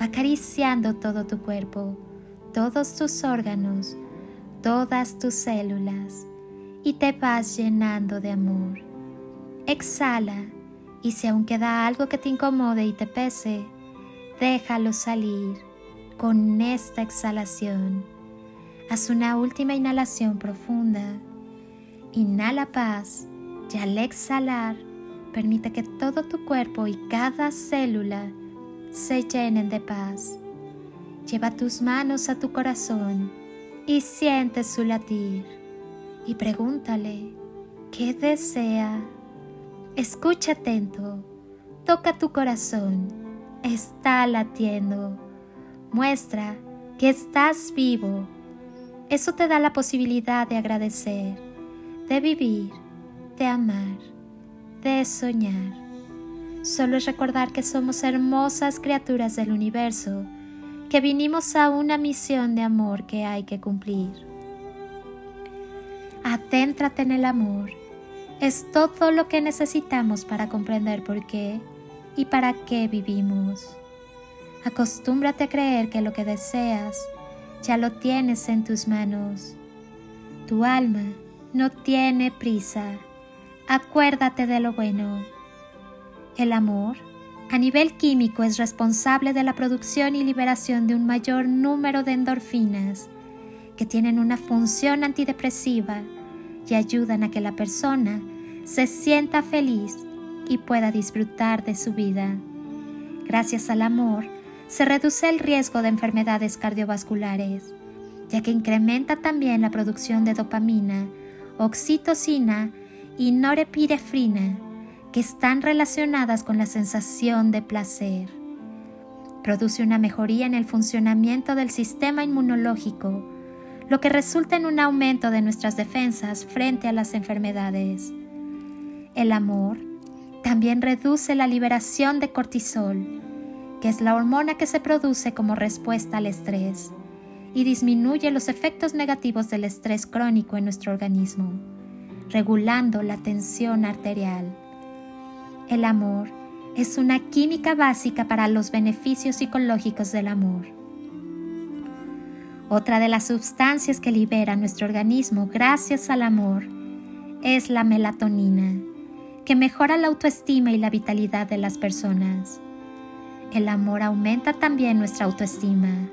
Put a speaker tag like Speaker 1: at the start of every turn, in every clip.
Speaker 1: acariciando todo tu cuerpo, todos tus órganos, todas tus células y te vas llenando de amor. Exhala y si aún queda algo que te incomode y te pese, déjalo salir con esta exhalación. Haz una última inhalación profunda. Inhala paz y al exhalar, permite que todo tu cuerpo y cada célula se llenen de paz. Lleva tus manos a tu corazón y siente su latir y pregúntale qué desea. Escucha atento, toca tu corazón, está latiendo, muestra que estás vivo. Eso te da la posibilidad de agradecer, de vivir, de amar, de soñar. Solo es recordar que somos hermosas criaturas del universo, que vinimos a una misión de amor que hay que cumplir. Adéntrate en el amor. Es todo lo que necesitamos para comprender por qué y para qué vivimos. Acostúmbrate a creer que lo que deseas ya lo tienes en tus manos. Tu alma no tiene prisa. Acuérdate de lo bueno. El amor, a nivel químico, es responsable de la producción y liberación de un mayor número de endorfinas que tienen una función antidepresiva y ayudan a que la persona se sienta feliz y pueda disfrutar de su vida. Gracias al amor, se reduce el riesgo de enfermedades cardiovasculares, ya que incrementa también la producción de dopamina, oxitocina y norepinefrina, que están relacionadas con la sensación de placer. Produce una mejoría en el funcionamiento del sistema inmunológico, lo que resulta en un aumento de nuestras defensas frente a las enfermedades. El amor también reduce la liberación de cortisol, que es la hormona que se produce como respuesta al estrés, y disminuye los efectos negativos del estrés crónico en nuestro organismo, regulando la tensión arterial. El amor es una química básica para los beneficios psicológicos del amor. Otra de las sustancias que libera nuestro organismo gracias al amor es la melatonina, que mejora la autoestima y la vitalidad de las personas. El amor aumenta también nuestra autoestima.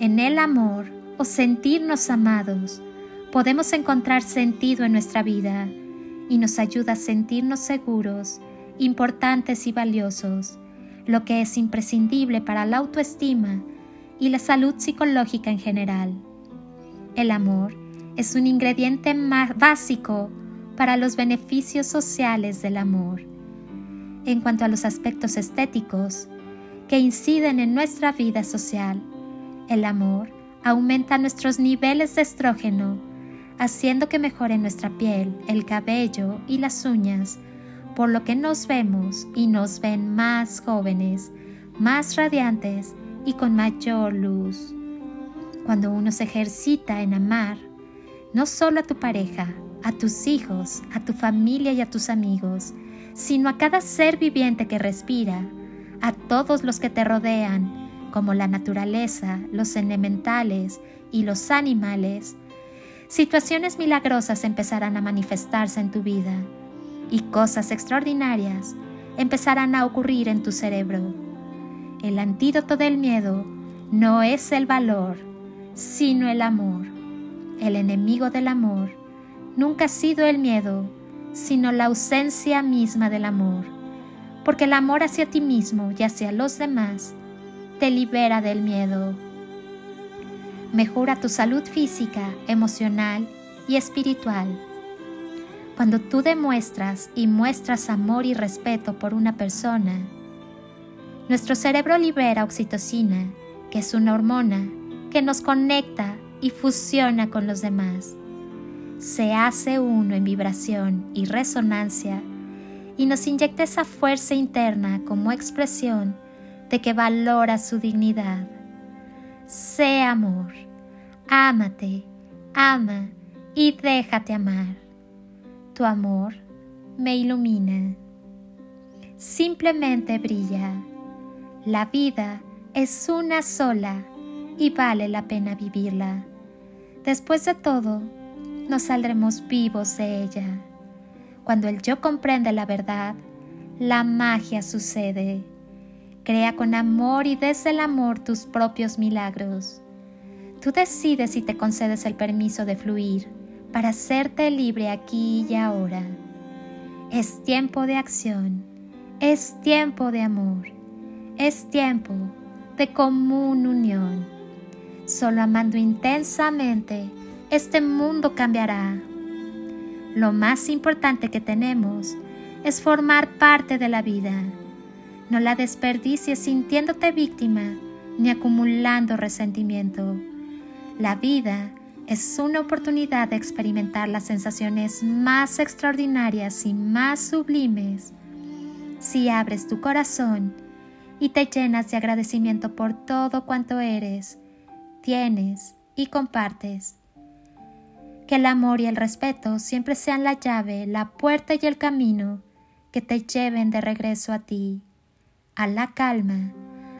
Speaker 1: En el amor o sentirnos amados, podemos encontrar sentido en nuestra vida y nos ayuda a sentirnos seguros, importantes y valiosos, lo que es imprescindible para la autoestima y la salud psicológica en general. El amor es un ingrediente más básico para los beneficios sociales del amor. En cuanto a los aspectos estéticos que inciden en nuestra vida social, el amor aumenta nuestros niveles de estrógeno, haciendo que mejore nuestra piel, el cabello y las uñas, por lo que nos vemos y nos ven más jóvenes, más radiantes y con mayor luz. Cuando uno se ejercita en amar, no solo a tu pareja, a tus hijos, a tu familia y a tus amigos, sino a cada ser viviente que respira, a todos los que te rodean, como la naturaleza, los elementales y los animales, situaciones milagrosas empezarán a manifestarse en tu vida y cosas extraordinarias empezarán a ocurrir en tu cerebro el antídoto del miedo no es el valor, sino el amor. El enemigo del amor nunca ha sido el miedo, sino la ausencia misma del amor, porque el amor hacia ti mismo y hacia los demás te libera del miedo. Mejora tu salud física, emocional y espiritual. Cuando tú demuestras y muestras amor y respeto por una persona, nuestro cerebro libera oxitocina que es una hormona que nos conecta y fusiona con los demás. Se hace uno en vibración y resonancia y nos inyecta esa fuerza interna como expresión de que valora su dignidad. Sé amor, ámate, ama y déjate amar. Tu amor me ilumina. Simplemente brilla. La vida es una sola y vale la pena vivirla. Después de todo, nos saldremos vivos de ella. Cuando el yo comprende la verdad, la magia sucede. Crea con amor y desde el amor tus propios milagros. Tú decides si te concedes el permiso de fluir para hacerte libre aquí y ahora. Es tiempo de acción, es tiempo de amor, es tiempo de común unión. Solo amando intensamente, este mundo cambiará. Lo más importante que tenemos es formar parte de la vida. No la desperdicies sintiéndote víctima ni acumulando resentimiento. La vida es una oportunidad de experimentar las sensaciones más extraordinarias y más sublimes si abres tu corazón y te llenas de agradecimiento por todo cuanto eres, tienes y compartes. Que el amor y el respeto siempre sean la llave, la puerta y el camino que te lleven de regreso a ti, a la calma,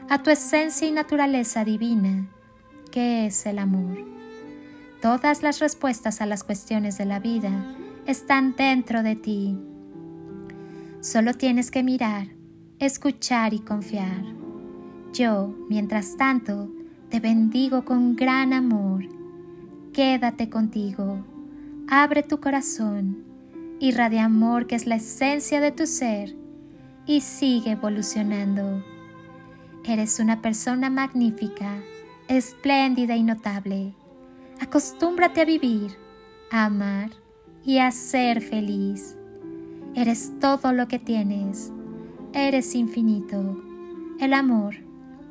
Speaker 1: a tu esencia y naturaleza divina, que es el amor. Todas las respuestas a las cuestiones de la vida están dentro de ti. Solo tienes que mirar, escuchar y confiar. Yo, mientras tanto, te bendigo con gran amor. Quédate contigo, abre tu corazón, irradia amor que es la esencia de tu ser y sigue evolucionando. Eres una persona magnífica, espléndida y notable. Acostúmbrate a vivir, a amar y a ser feliz. Eres todo lo que tienes. Eres infinito. El amor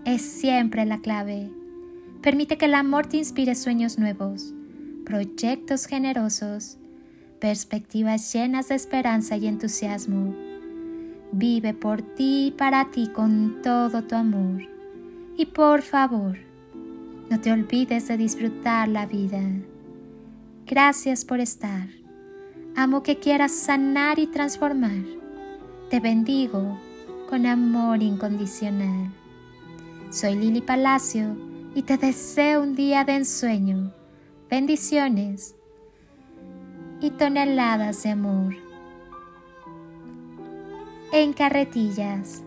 Speaker 1: es siempre la clave. Permite que el amor te inspire sueños nuevos, proyectos generosos, perspectivas llenas de esperanza y entusiasmo. Vive por ti y para ti con todo tu amor. Y por favor, no te olvides de disfrutar la vida. Gracias por estar. Amo que quieras sanar y transformar. Te bendigo con amor incondicional. Soy Lili Palacio y te deseo un día de ensueño, bendiciones y toneladas de amor. En carretillas.